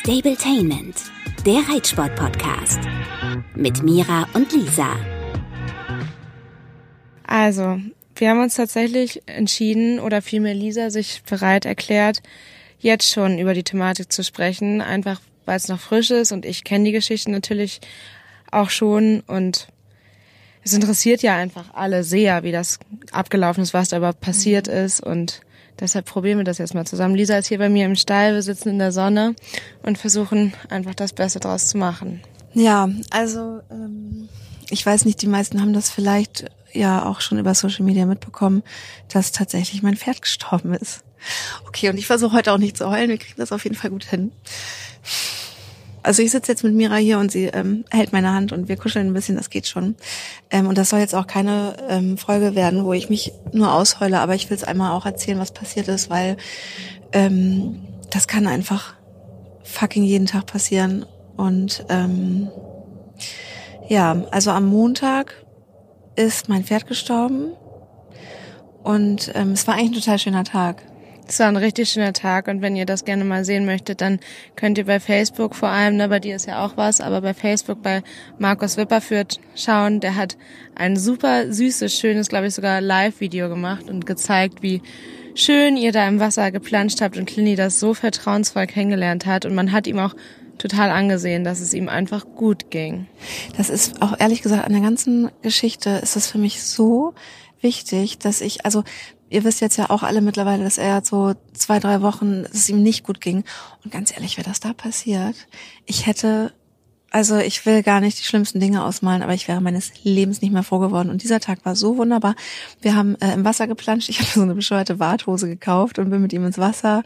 Stabletainment, der Reitsport-Podcast. Mit Mira und Lisa. Also, wir haben uns tatsächlich entschieden, oder vielmehr Lisa sich bereit erklärt, jetzt schon über die Thematik zu sprechen, einfach weil es noch frisch ist und ich kenne die Geschichte natürlich auch schon und es interessiert ja einfach alle sehr, wie das abgelaufen ist, was da überhaupt passiert mhm. ist und deshalb probieren wir das jetzt mal zusammen. Lisa ist hier bei mir im Stall, wir sitzen in der Sonne und versuchen einfach das Beste draus zu machen. Ja, also ähm, ich weiß nicht, die meisten haben das vielleicht ja auch schon über Social Media mitbekommen, dass tatsächlich mein Pferd gestorben ist. Okay, und ich versuche heute auch nicht zu heulen, wir kriegen das auf jeden Fall gut hin. Also ich sitze jetzt mit Mira hier und sie ähm, hält meine Hand und wir kuscheln ein bisschen, das geht schon. Ähm, und das soll jetzt auch keine ähm, Folge werden, wo ich mich nur ausheule, aber ich will es einmal auch erzählen, was passiert ist, weil ähm, das kann einfach fucking jeden Tag passieren. Und ähm, ja, also am Montag ist mein Pferd gestorben und ähm, es war eigentlich ein total schöner Tag. Es war ein richtig schöner Tag und wenn ihr das gerne mal sehen möchtet, dann könnt ihr bei Facebook vor allem, ne, bei dir ist ja auch was, aber bei Facebook bei Markus Wipperführt schauen. Der hat ein super süßes, schönes, glaube ich sogar Live-Video gemacht und gezeigt, wie schön ihr da im Wasser geplanscht habt und Clini das so vertrauensvoll kennengelernt hat und man hat ihm auch total angesehen, dass es ihm einfach gut ging. Das ist auch ehrlich gesagt an der ganzen Geschichte ist es für mich so wichtig, dass ich, also ihr wisst jetzt ja auch alle mittlerweile, dass er so zwei, drei Wochen, dass es ihm nicht gut ging. Und ganz ehrlich, wäre das da passiert, ich hätte, also ich will gar nicht die schlimmsten Dinge ausmalen, aber ich wäre meines Lebens nicht mehr froh geworden. Und dieser Tag war so wunderbar. Wir haben äh, im Wasser geplanscht. Ich habe so eine bescheuerte Warthose gekauft und bin mit ihm ins Wasser.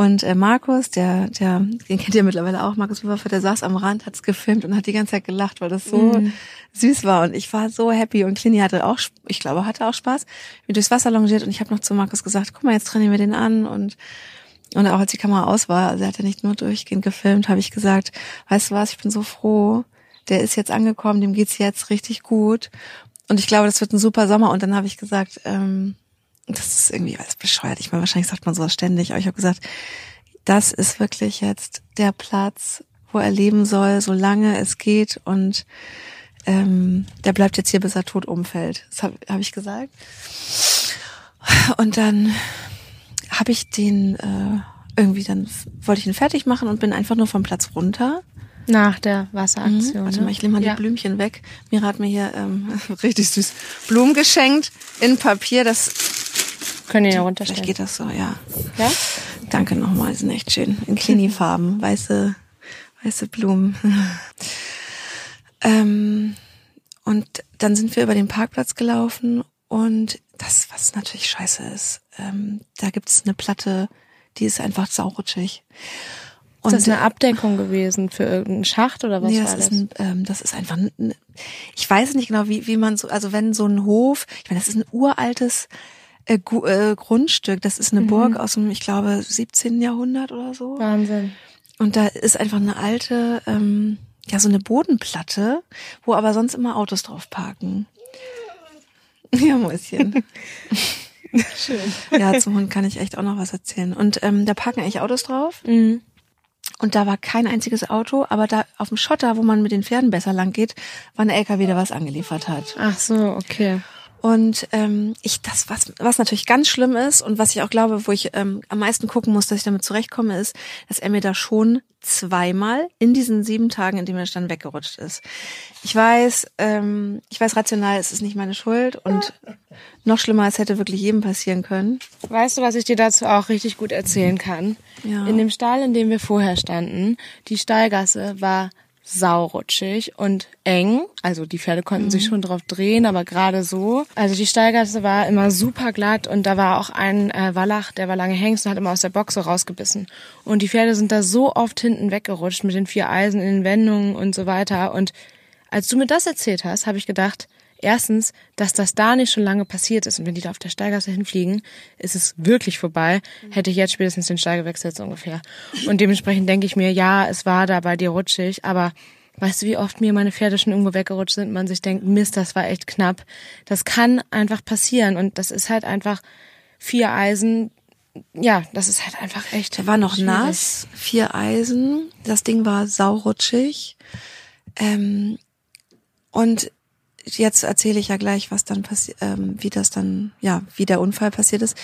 Und äh, Markus, der, der, den kennt ihr mittlerweile auch, Markus Würfer, der saß am Rand, hat's gefilmt und hat die ganze Zeit gelacht, weil das so mm. süß war. Und ich war so happy. Und Clini hatte auch, ich glaube, hatte auch Spaß, wie durchs Wasser longiert. Und ich habe noch zu Markus gesagt, guck mal, jetzt trainieren wir den an. Und und auch als die Kamera aus war, also er hat ja nicht nur durchgehend gefilmt, habe ich gesagt, weißt du was, ich bin so froh, der ist jetzt angekommen, dem geht's jetzt richtig gut. Und ich glaube, das wird ein super Sommer. Und dann habe ich gesagt, ähm, das ist irgendwie alles bescheuert. Ich meine, wahrscheinlich sagt man sowas ständig, aber ich habe gesagt, das ist wirklich jetzt der Platz, wo er leben soll, solange es geht und ähm, der bleibt jetzt hier, bis er tot umfällt. Das habe hab ich gesagt. Und dann habe ich den äh, irgendwie, dann wollte ich ihn fertig machen und bin einfach nur vom Platz runter. Nach der Wasseraktion. Mhm. Warte mal, ich nehme mal ja. die Blümchen weg. Mira hat mir hier ähm, richtig süß Blumen geschenkt in Papier. Das können ihr ja runterstellen. Vielleicht geht das so, ja. Ja? Danke nochmal, sind echt schön. In Klini-Farben, weiße, weiße Blumen. ähm, und dann sind wir über den Parkplatz gelaufen und das, was natürlich scheiße ist, ähm, da gibt es eine Platte, die ist einfach saurutschig. Und ist das eine Abdeckung gewesen für irgendeinen Schacht oder was nee, das war das? Ist ein, ähm, das ist einfach, ein, ich weiß nicht genau, wie, wie man so, also wenn so ein Hof, ich meine, das ist ein uraltes äh, äh, Grundstück. Das ist eine mhm. Burg aus dem, ich glaube, 17. Jahrhundert oder so. Wahnsinn. Und da ist einfach eine alte, ähm, ja, so eine Bodenplatte, wo aber sonst immer Autos drauf parken. Ja, Mäuschen. Schön. Ja, zum Hund kann ich echt auch noch was erzählen. Und ähm, da parken eigentlich Autos drauf. Mhm. Und da war kein einziges Auto, aber da auf dem Schotter, wo man mit den Pferden besser lang geht, war ein LKW, der was angeliefert hat. Ach so, okay. Und ähm, ich das, was, was natürlich ganz schlimm ist und was ich auch glaube, wo ich ähm, am meisten gucken muss, dass ich damit zurechtkomme, ist, dass er mir da schon zweimal in diesen sieben Tagen, in denen er dann weggerutscht ist. Ich weiß, ähm, ich weiß rational, es ist nicht meine Schuld und noch schlimmer, es hätte wirklich jedem passieren können. Weißt du, was ich dir dazu auch richtig gut erzählen kann? Ja. In dem Stall, in dem wir vorher standen, die Stallgasse war saurutschig und eng. Also die Pferde konnten mhm. sich schon drauf drehen, aber gerade so. Also die Steigasse war immer super glatt und da war auch ein äh, Wallach, der war lange Hengst und hat immer aus der Box so rausgebissen. Und die Pferde sind da so oft hinten weggerutscht mit den vier Eisen in den Wendungen und so weiter. Und als du mir das erzählt hast, habe ich gedacht, Erstens, dass das da nicht schon lange passiert ist und wenn die da auf der Steigasse hinfliegen, ist es wirklich vorbei. Hätte ich jetzt spätestens den Stall gewechselt so ungefähr. Und dementsprechend denke ich mir, ja, es war da bei dir rutschig, aber weißt du, wie oft mir meine Pferde schon irgendwo weggerutscht sind, man sich denkt, Mist, das war echt knapp. Das kann einfach passieren und das ist halt einfach vier Eisen, ja, das ist halt einfach echt. Der war noch schwierig. nass, vier Eisen, das Ding war saurutschig. Ähm, und jetzt erzähle ich ja gleich, was dann passiert, ähm, wie das dann, ja, wie der Unfall passiert ist.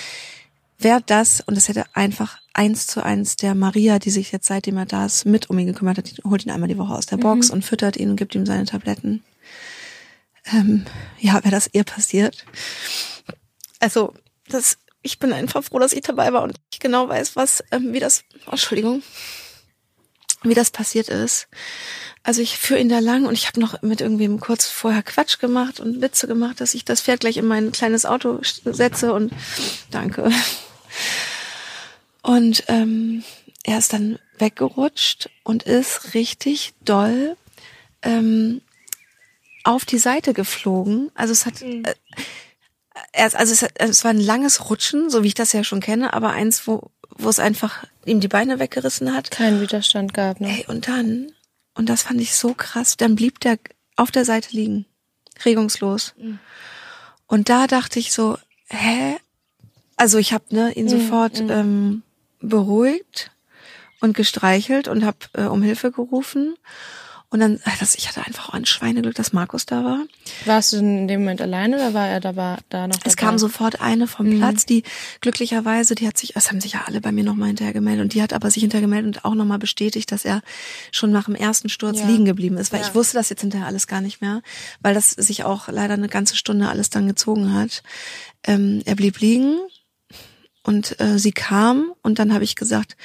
Wäre das, und das hätte einfach eins zu eins der Maria, die sich jetzt seitdem er da ist, mit um ihn gekümmert hat, die holt ihn einmal die Woche aus der Box und füttert ihn und gibt ihm seine Tabletten. Ähm, ja, wäre das ihr passiert. Also, das, ich bin einfach froh, dass ich dabei war und ich genau weiß, was, ähm, wie das, oh, Entschuldigung, wie das passiert ist. Also ich führe ihn da lang und ich habe noch mit irgendwem kurz vorher Quatsch gemacht und Witze gemacht, dass ich das Pferd gleich in mein kleines Auto setze und danke. Und ähm, er ist dann weggerutscht und ist richtig doll ähm, auf die Seite geflogen. Also es hat äh, er, also es, es war ein langes Rutschen, so wie ich das ja schon kenne, aber eins, wo wo es einfach ihm die Beine weggerissen hat. Keinen Widerstand gab, ne? Ey, und dann, und das fand ich so krass, dann blieb der auf der Seite liegen, regungslos. Mhm. Und da dachte ich so, hä? Also ich habe ne, ihn sofort mhm. ähm, beruhigt und gestreichelt und habe äh, um Hilfe gerufen. Und dann, äh, das, ich hatte einfach auch ein Schweineglück, dass Markus da war. Warst du in dem Moment alleine oder war er da, war, da noch dabei? Es kam sofort eine vom Platz, die glücklicherweise, die hat sich, das haben sich ja alle bei mir nochmal hinterher gemeldet und die hat aber sich hinterher gemeldet und auch nochmal bestätigt, dass er schon nach dem ersten Sturz Ja. liegen geblieben ist, weil Ja. ich wusste das jetzt hinterher alles gar nicht mehr, weil das sich auch leider eine ganze Stunde alles dann gezogen hat. Ähm, er blieb liegen und äh, sie kam und dann habe ich gesagt,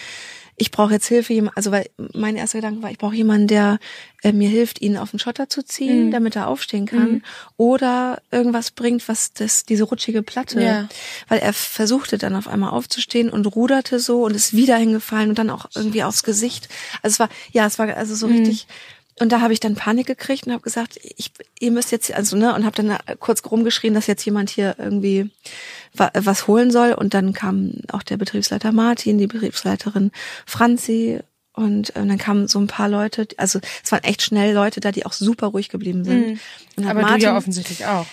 ich brauche jetzt Hilfe, also weil mein erster Gedanke war, ich brauche jemanden, der äh, mir hilft, ihn auf den Schotter zu ziehen, Mhm. damit er aufstehen kann, oder irgendwas bringt, was das diese rutschige Platte, Ja. weil er versuchte dann auf einmal aufzustehen und ruderte so und ist wieder hingefallen und dann auch irgendwie aufs Gesicht. Also es war ja, es war also so richtig und da habe ich dann Panik gekriegt und habe gesagt, ich, ihr müsst jetzt, also ne, und habe dann kurz rumgeschrien, dass jetzt jemand hier irgendwie was holen soll. Und dann kam auch der Betriebsleiter Martin, die Betriebsleiterin Franzi und ähm, dann kamen so ein paar Leute, also es waren echt schnell Leute da, die auch super ruhig geblieben sind. Und hat Aber du ja offensichtlich auch.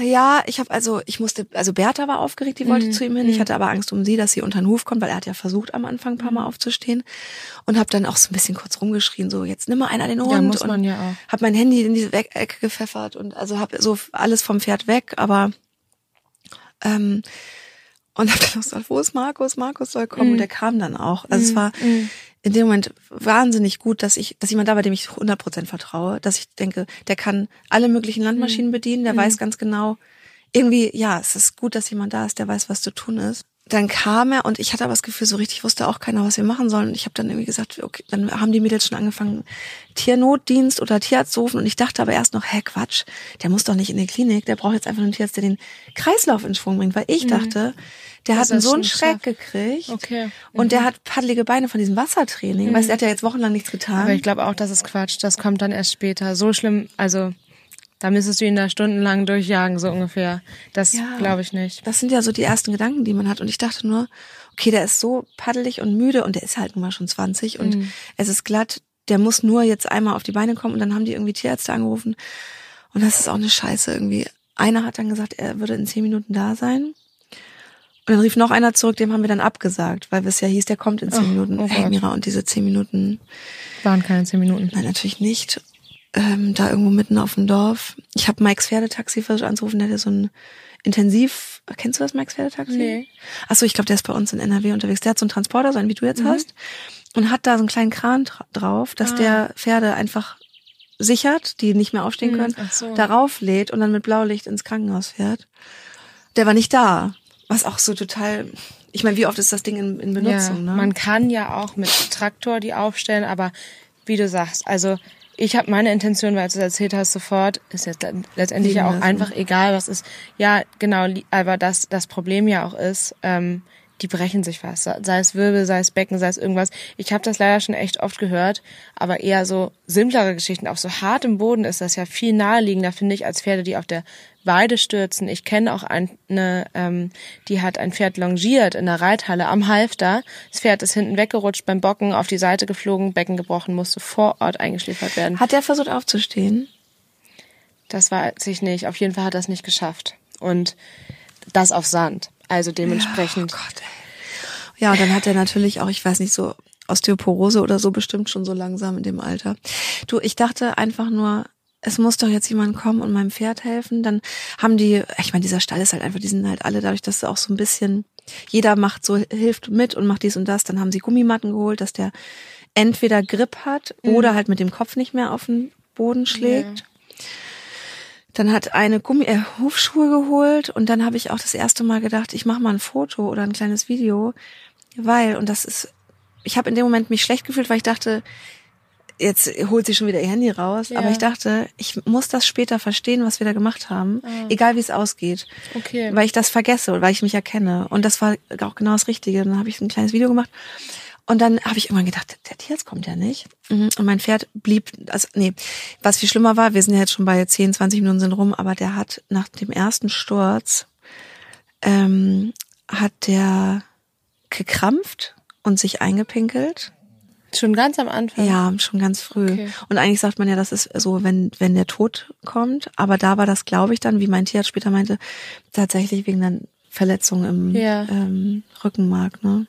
ja, ich habe also, ich musste, also Bertha war aufgeregt, die Mhm. wollte zu ihm hin. Ich hatte aber Angst um sie, dass sie unter den Huf kommt, weil er hat ja versucht am Anfang ein paar Mhm. Mal aufzustehen und habe dann auch so ein bisschen kurz rumgeschrien, so jetzt nimm mal einer den Hund Ja, muss und man ja auch. habe mein Handy in diese Ecke gepfeffert und also habe so alles vom Pferd weg, aber ähm, und habe dann auch gesagt, wo ist Markus? Markus soll kommen Mhm. und der kam dann auch. Also es war in dem Moment wahnsinnig gut, dass ich, dass jemand da war, dem ich 100% vertraue, dass ich denke, der kann alle möglichen Mhm. Landmaschinen bedienen, der weiß ganz genau, irgendwie, ja, es ist gut, dass jemand da ist, der weiß, was zu tun ist. Dann kam er und ich hatte aber das Gefühl, so richtig wusste auch keiner, was wir machen sollen. Und ich habe dann irgendwie gesagt, okay, dann haben die Mädels schon angefangen, Tiernotdienst oder Tierarzt zu rufen. Und ich dachte aber erst noch, hä, Quatsch, der muss doch nicht in die Klinik, der braucht jetzt einfach einen Tierarzt, der den Kreislauf in Schwung bringt. Weil ich dachte, der Mhm. Das hat so einen Schreck gekriegt. Okay. Mhm. Und der hat paddelige Beine von diesem Wassertraining. Weißt du, er hat ja jetzt wochenlang nichts getan. Aber ich glaube auch, das ist Quatsch. Das kommt dann erst später. So schlimm, also da müsstest du ihn da stundenlang durchjagen, so ungefähr. Das Ja. glaube ich nicht. Das sind ja so die ersten Gedanken, die man hat. Und ich dachte nur, okay, der ist so paddelig und müde und der ist halt nun mal schon 20 und Mhm. es ist glatt. Der muss nur jetzt einmal auf die Beine kommen und dann haben die irgendwie Tierärzte angerufen. Und das ist auch eine Scheiße irgendwie. Einer hat dann gesagt, er würde in zehn Minuten da sein. Und dann rief noch einer zurück, dem haben wir dann abgesagt, weil es ja hieß, der kommt in zehn Oh, Minuten. oh hey. Mira, und diese zehn Minuten, Waren keine zehn Minuten. nein, natürlich nicht. Ähm, da irgendwo mitten auf dem Dorf. Ich habe Mikes Pferdetaxi versucht anzurufen, der hat ja so ein Intensiv, kennst du das Mikes Pferdetaxi? Nee. Achso, ich glaube, der ist bei uns in NRW unterwegs. Der hat so einen Transporter, so einen wie du Mhm. jetzt hast, und hat da so einen kleinen Kran dra- drauf, dass Ah. der Pferde einfach sichert, die nicht mehr aufstehen Mhm, können, so. darauf lädt und dann mit Blaulicht ins Krankenhaus fährt. Der war nicht da. Was auch so total, ich meine, wie oft ist das Ding in, in Benutzung, ja, ne? Man kann ja auch mit Traktor die aufstellen, aber wie du sagst, also ich habe meine Intention, weil du es erzählt hast, sofort, ist jetzt le- letztendlich ja auch lassen. einfach egal, was ist. Ja, genau, aber das, das Problem ja auch ist, ähm, die brechen sich was. Sei es Wirbel, sei es Becken, sei es irgendwas. Ich habe das leider schon echt oft gehört, aber eher so simplere Geschichten. Auf so hartem Boden ist das ja viel naheliegender, finde ich, als Pferde, die auf der Weide stürzen. Ich kenne auch eine, ähm, die hat ein Pferd longiert in der Reithalle am Halfter. Das Pferd ist hinten weggerutscht beim Bocken, auf die Seite geflogen, Becken gebrochen, musste vor Ort eingeschläfert werden. Hat der versucht aufzustehen? Das weiß ich nicht. Auf jeden Fall hat er es nicht geschafft. Und das auf Sand. Also dementsprechend. Oh Gott, ey. ja, und dann hat er natürlich auch, ich weiß nicht, so Osteoporose oder so bestimmt schon so langsam in dem Alter. Du, ich dachte einfach nur, es muss doch jetzt jemand kommen und meinem Pferd helfen. Dann haben die, ich meine, dieser Stall ist halt einfach, die sind halt alle dadurch, dass auch so ein bisschen, jeder macht so, hilft mit und macht dies und das. Dann haben sie Gummimatten geholt, dass der entweder Grip hat mhm. oder halt mit dem Kopf nicht mehr auf den Boden schlägt. Ja. Dann hat eine Gummi äh, Hufschuhe geholt und dann habe ich auch das erste Mal gedacht, ich mache mal ein Foto oder ein kleines Video, weil und das ist ich habe in dem Moment mich schlecht gefühlt, weil ich dachte, jetzt holt sie schon wieder ihr Handy raus. Ja. Aber ich dachte, ich muss das später verstehen, was wir da gemacht haben, ah. egal wie es ausgeht. Okay. Weil ich das vergesse oder weil ich mich erkenne. Und das war auch genau das Richtige. Dann habe ich ein kleines Video gemacht. Und dann habe ich irgendwann gedacht, der Tierarzt kommt ja nicht. Mhm. Und mein Pferd blieb, also nee, was viel schlimmer war, wir sind ja jetzt schon bei 10, 20 Minuten sind rum, aber der hat nach dem ersten Sturz, ähm, hat der gekrampft und sich eingepinkelt. Schon ganz am Anfang? Ja, schon ganz früh. Okay. Und eigentlich sagt man ja, das ist so, wenn, wenn der Tod kommt. Aber da war das, glaube ich, dann, wie mein Tierarzt später meinte, tatsächlich wegen einer Verletzung im ja. ähm, Rückenmark. Ne?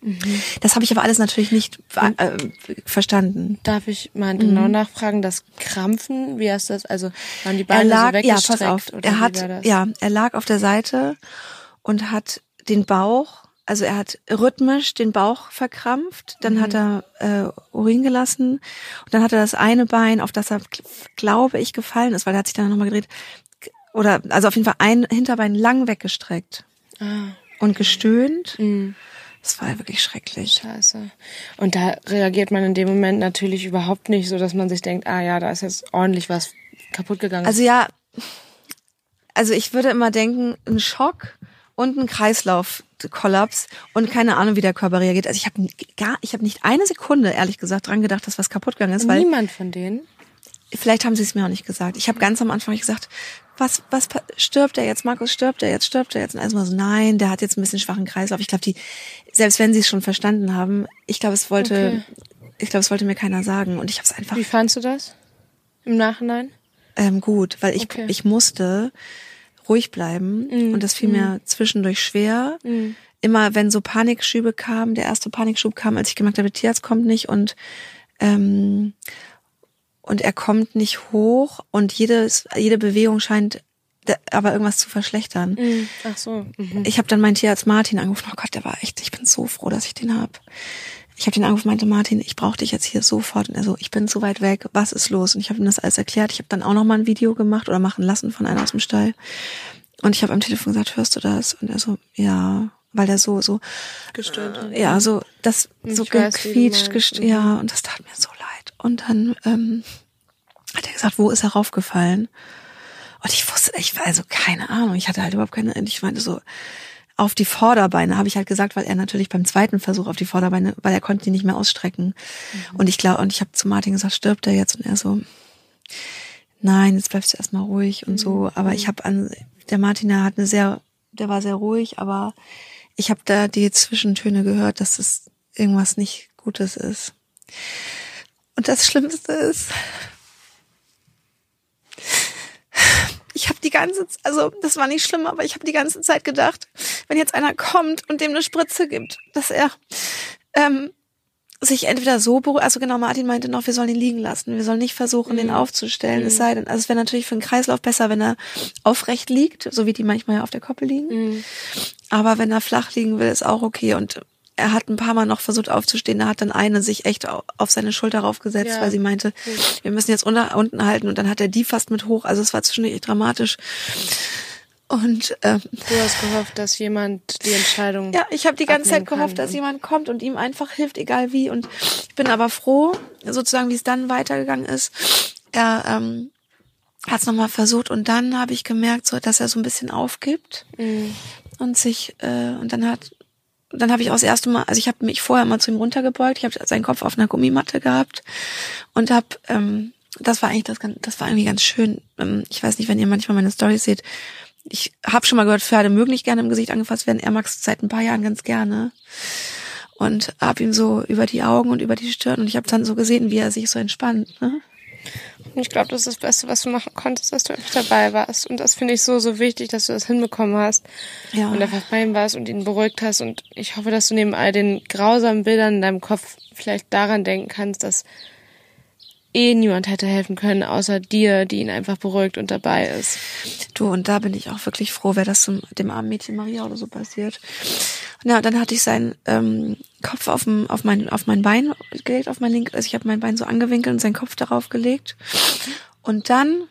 Mhm. Das habe ich aber alles natürlich nicht äh, verstanden. Darf ich mal genau mhm. nachfragen, das Krampfen, wie du das? Also waren die Beine lag, so weggestreckt? Ja, pass auf. er hat, ja, er lag auf der Seite und hat den Bauch also er hat rhythmisch den Bauch verkrampft, dann mhm. hat er äh, Urin gelassen und dann hat er das eine Bein, auf das er, glaube ich, gefallen ist, weil er hat sich dann nochmal gedreht, oder also auf jeden Fall ein Hinterbein lang weggestreckt ah. und gestöhnt. Mhm. Das war wirklich schrecklich. Scheiße. Und da reagiert man in dem Moment natürlich überhaupt nicht so, dass man sich denkt, ah ja, da ist jetzt ordentlich was kaputt gegangen. Also ja, also ich würde immer denken, ein Schock und ein Kreislaufkollaps und keine Ahnung, wie der Körper reagiert. Also ich habe gar, ich habe nicht eine Sekunde, ehrlich gesagt, dran gedacht, dass was kaputt gegangen ist. Weil Niemand von denen? Vielleicht haben sie es mir auch nicht gesagt. Ich habe ganz am Anfang gesagt, was, was stirbt er jetzt? Markus stirbt er jetzt? Stirbt er jetzt? Und erstmal so, nein, der hat jetzt ein bisschen schwachen Kreislauf. Ich glaube, die, selbst wenn sie es schon verstanden haben, ich glaube, es wollte, okay. ich glaube, es wollte mir keiner sagen. Und ich habe es einfach. Wie fandst du das im Nachhinein? Ähm, gut, weil ich, okay. ich musste ruhig bleiben mhm. und das fiel mir mhm. zwischendurch schwer. Mhm. Immer wenn so Panikschübe kamen, der erste Panikschub kam, als ich gemerkt habe, der Tierarzt kommt nicht und ähm, und er kommt nicht hoch und jedes, jede Bewegung scheint aber irgendwas zu verschlechtern. Mhm. Ach so. Mhm. Ich habe dann meinen Tierarzt Martin angerufen. Oh Gott, der war echt, ich bin so froh, dass ich den hab ich habe den angerufen, meinte Martin, ich brauche dich jetzt hier sofort. Und er so, ich bin zu weit weg, was ist los? Und ich habe ihm das alles erklärt. Ich habe dann auch noch mal ein Video gemacht oder machen lassen von einer aus dem Stall. Und ich habe am Telefon gesagt, hörst du das? Und er so, ja, weil der so so gestört. Äh, ja, so das so ich gequietscht, gest mhm. ja, und das tat mir so leid. Und dann ähm, hat er gesagt, wo ist er raufgefallen? Und ich wusste, ich war also keine Ahnung, ich hatte halt überhaupt keine, ich meinte so, auf die Vorderbeine, habe ich halt gesagt, weil er natürlich beim zweiten Versuch auf die Vorderbeine, weil er konnte die nicht mehr ausstrecken. Mhm. Und ich glaube, und ich habe zu Martin gesagt, stirbt er jetzt? Und er so, nein, jetzt bleibst du erstmal ruhig und mhm. so. Aber ich habe an, der Martin, der hat eine sehr, der war sehr ruhig, aber ich habe da die Zwischentöne gehört, dass es irgendwas nicht Gutes ist. Und das Schlimmste ist, ich habe die ganze, also das war nicht schlimm, aber ich habe die ganze Zeit gedacht, wenn jetzt einer kommt und dem eine Spritze gibt, dass er ähm, sich entweder so beruhigt, also genau, Martin meinte noch, wir sollen ihn liegen lassen, wir sollen nicht versuchen, mhm. den aufzustellen, mhm. es sei denn, also es wäre natürlich für den Kreislauf besser, wenn er aufrecht liegt, so wie die manchmal ja auf der Koppel liegen. Mhm. Aber wenn er flach liegen will, ist auch okay und er hat ein paar Mal noch versucht aufzustehen, da hat dann eine sich echt auf seine Schulter raufgesetzt, ja. weil sie meinte, wir müssen jetzt unter, unten halten und dann hat er die fast mit hoch, also es war zwischendurch dramatisch. Und ähm, du hast gehofft, dass jemand die Entscheidung. Ja, ich habe die ganze Zeit gehofft, dass jemand kommt und ihm einfach hilft, egal wie. Und ich bin aber froh, sozusagen, wie es dann weitergegangen ist. Er ähm, hat es nochmal versucht und dann habe ich gemerkt, so, dass er so ein bisschen aufgibt mhm. und sich äh, und dann hat dann habe ich auch das erste Mal, also ich habe mich vorher mal zu ihm runtergebeugt, ich habe seinen Kopf auf einer Gummimatte gehabt und habe, ähm, das war eigentlich das, das war irgendwie ganz schön. Ähm, ich weiß nicht, wenn ihr manchmal meine Story seht. Ich habe schon mal gehört, Pferde mögen nicht gerne im Gesicht angefasst werden. Er mag es seit ein paar Jahren ganz gerne und habe ihm so über die Augen und über die Stirn und ich habe dann so gesehen, wie er sich so entspannt. Ne? Ich glaube, das ist das Beste, was du machen konntest, dass du einfach dabei warst. Und das finde ich so, so wichtig, dass du das hinbekommen hast. Ja. Und einfach bei ihm warst und ihn beruhigt hast. Und ich hoffe, dass du neben all den grausamen Bildern in deinem Kopf vielleicht daran denken kannst, dass eh niemand hätte helfen können, außer dir, die ihn einfach beruhigt und dabei ist. Du, und da bin ich auch wirklich froh, wäre das zum, dem armen Mädchen Maria oder so passiert. Ja, dann hatte ich seinen ähm, Kopf auf, dem, auf, mein, auf mein Bein gelegt, auf mein link, also ich habe mein Bein so angewinkelt und seinen Kopf darauf gelegt. Und dann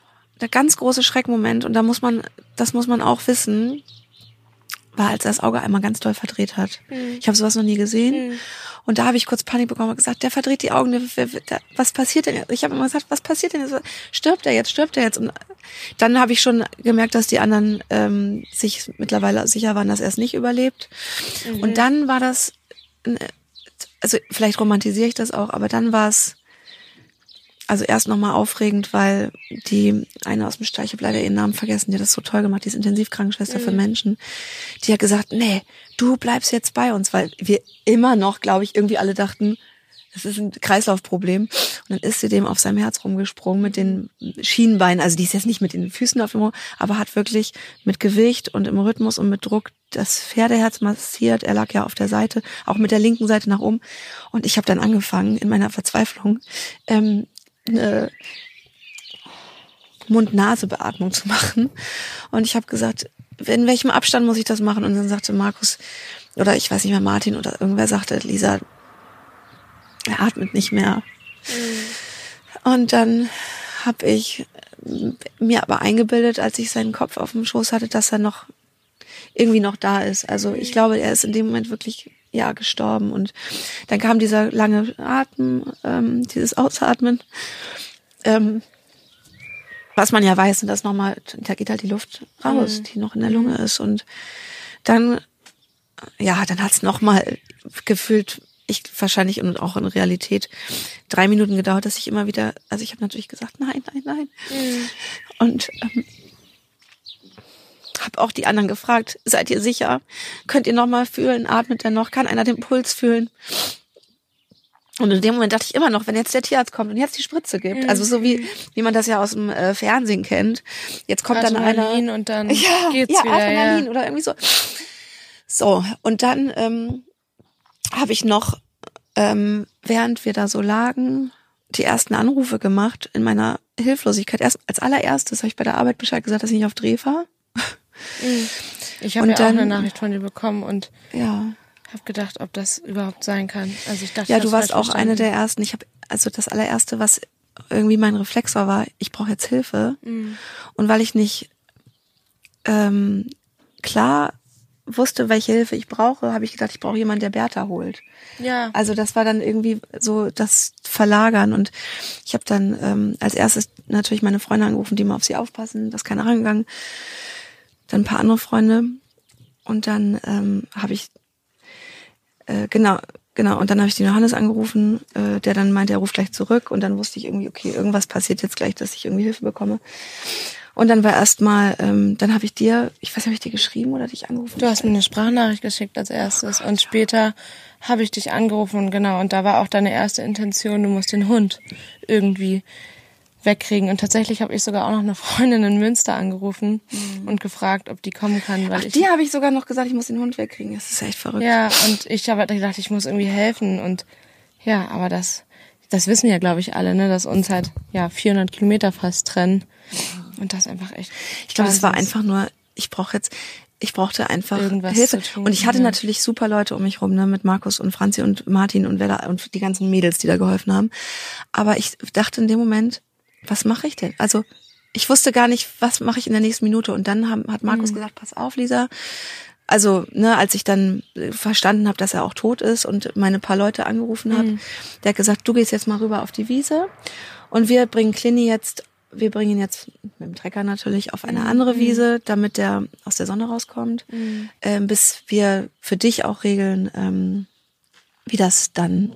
der ganz große Schreckmoment, und da muss man, das muss man auch wissen, war, als er das Auge einmal ganz doll verdreht hat. Mhm. Ich habe sowas noch nie gesehen. Mhm. Und da habe ich kurz Panik bekommen und gesagt, der verdreht die Augen, der, der, was passiert denn jetzt? Ich habe immer gesagt, was passiert denn jetzt? Stirbt er jetzt? Stirbt er jetzt? Und dann habe ich schon gemerkt, dass die anderen ähm, sich mittlerweile sicher waren, dass er es nicht überlebt. Mhm. Und dann war das, also vielleicht romantisiere ich das auch, aber dann war es also erst nochmal aufregend, weil die eine aus dem Stall, ich habe leider ihren Namen vergessen, die hat das so toll gemacht, die ist Intensivkrankenschwester mhm. für Menschen, die hat gesagt, nee, du bleibst jetzt bei uns, weil wir immer noch, glaube ich, irgendwie alle dachten, das ist ein Kreislaufproblem. Und dann ist sie dem auf seinem Herz rumgesprungen mit den Schienenbeinen. Also die ist jetzt nicht mit den Füßen auf dem aber hat wirklich mit Gewicht und im Rhythmus und mit Druck das Pferdeherz massiert. Er lag ja auf der Seite, auch mit der linken Seite nach oben. Und ich habe dann angefangen, in meiner Verzweiflung, ähm, eine Mund-Nase-Beatmung zu machen. Und ich habe gesagt, in welchem Abstand muss ich das machen? Und dann sagte Markus, oder ich weiß nicht mehr, Martin oder irgendwer sagte, Lisa, er atmet nicht mehr. Mhm. Und dann habe ich mir aber eingebildet, als ich seinen Kopf auf dem Schoß hatte, dass er noch irgendwie noch da ist. Also ich glaube, er ist in dem Moment wirklich ja gestorben. Und dann kam dieser lange Atem, ähm, dieses Ausatmen. Ähm, was man ja weiß, und das nochmal, da geht halt die Luft raus, mhm. die noch in der Lunge ist. Und dann, ja, dann hat's nochmal gefühlt, ich wahrscheinlich und auch in Realität, drei Minuten gedauert, dass ich immer wieder, also ich habe natürlich gesagt, nein, nein, nein. Mhm. Und ähm, habe auch die anderen gefragt, seid ihr sicher? Könnt ihr noch mal fühlen? Atmet er noch? Kann einer den Puls fühlen? Und in dem Moment dachte ich immer noch, wenn jetzt der Tierarzt kommt und jetzt die Spritze gibt, mhm. also so wie wie man das ja aus dem äh, Fernsehen kennt, jetzt kommt Adrenalin dann einer und dann ja, geht's ja, wieder, Adrenalin ja. oder irgendwie so. So und dann ähm, habe ich noch, ähm, während wir da so lagen, die ersten Anrufe gemacht in meiner Hilflosigkeit. Erst als allererstes habe ich bei der Arbeit Bescheid gesagt, dass ich nicht auf Dreh war. Ich habe ja dann, auch eine Nachricht von dir bekommen und ja. habe gedacht, ob das überhaupt sein kann. Also ich dachte, ja, du warst auch verstanden. eine der ersten. Ich habe also das allererste, was irgendwie mein Reflex war, war, ich brauche jetzt Hilfe. Mhm. Und weil ich nicht ähm, klar wusste, welche Hilfe ich brauche, habe ich gedacht, ich brauche jemanden, der Bertha holt. Ja. Also das war dann irgendwie so das Verlagern und ich habe dann ähm, als erstes natürlich meine Freunde angerufen, die mal auf sie aufpassen, das ist keiner rangegangen dann ein paar andere Freunde und dann ähm, habe ich äh, genau genau und dann habe ich den Johannes angerufen, äh, der dann meinte, er ruft gleich zurück und dann wusste ich irgendwie, okay, irgendwas passiert jetzt gleich, dass ich irgendwie Hilfe bekomme. Und dann war erstmal, ähm, dann habe ich dir, ich weiß nicht, habe ich dir geschrieben oder dich angerufen? Du hast mir eine Sprachnachricht geschickt als erstes und später habe ich dich angerufen, genau, und da war auch deine erste Intention, du musst den Hund irgendwie wegkriegen. Und tatsächlich habe ich sogar auch noch eine Freundin in Münster angerufen mhm. und gefragt, ob die kommen kann. Weil Ach, ich, die habe ich sogar noch gesagt, ich muss den Hund wegkriegen. Das ist echt verrückt. Ja, und ich habe gedacht, ich muss irgendwie helfen. Und ja, aber das, das wissen ja, glaube ich, alle, ne, dass uns halt ja 400 Kilometer fast trennen. Und das einfach echt. Ich glaube, es war einfach nur, ich brauche jetzt, ich brauchte einfach Irgendwas Hilfe. Tun, und ich hatte ja. natürlich super Leute um mich rum, ne, mit Markus und Franzi und Martin und Wella und die ganzen Mädels, die da geholfen haben. Aber ich dachte in dem Moment, was mache ich denn? Also ich wusste gar nicht, was mache ich in der nächsten Minute. Und dann haben, hat Markus mhm. gesagt, pass auf, Lisa. Also, ne, als ich dann verstanden habe, dass er auch tot ist und meine paar Leute angerufen habe, mhm. der hat gesagt, du gehst jetzt mal rüber auf die Wiese und wir bringen Clini jetzt, wir bringen ihn jetzt mit dem Trecker natürlich auf eine mhm. andere Wiese, damit der aus der Sonne rauskommt, mhm. ähm, bis wir für dich auch regeln, ähm, wie das dann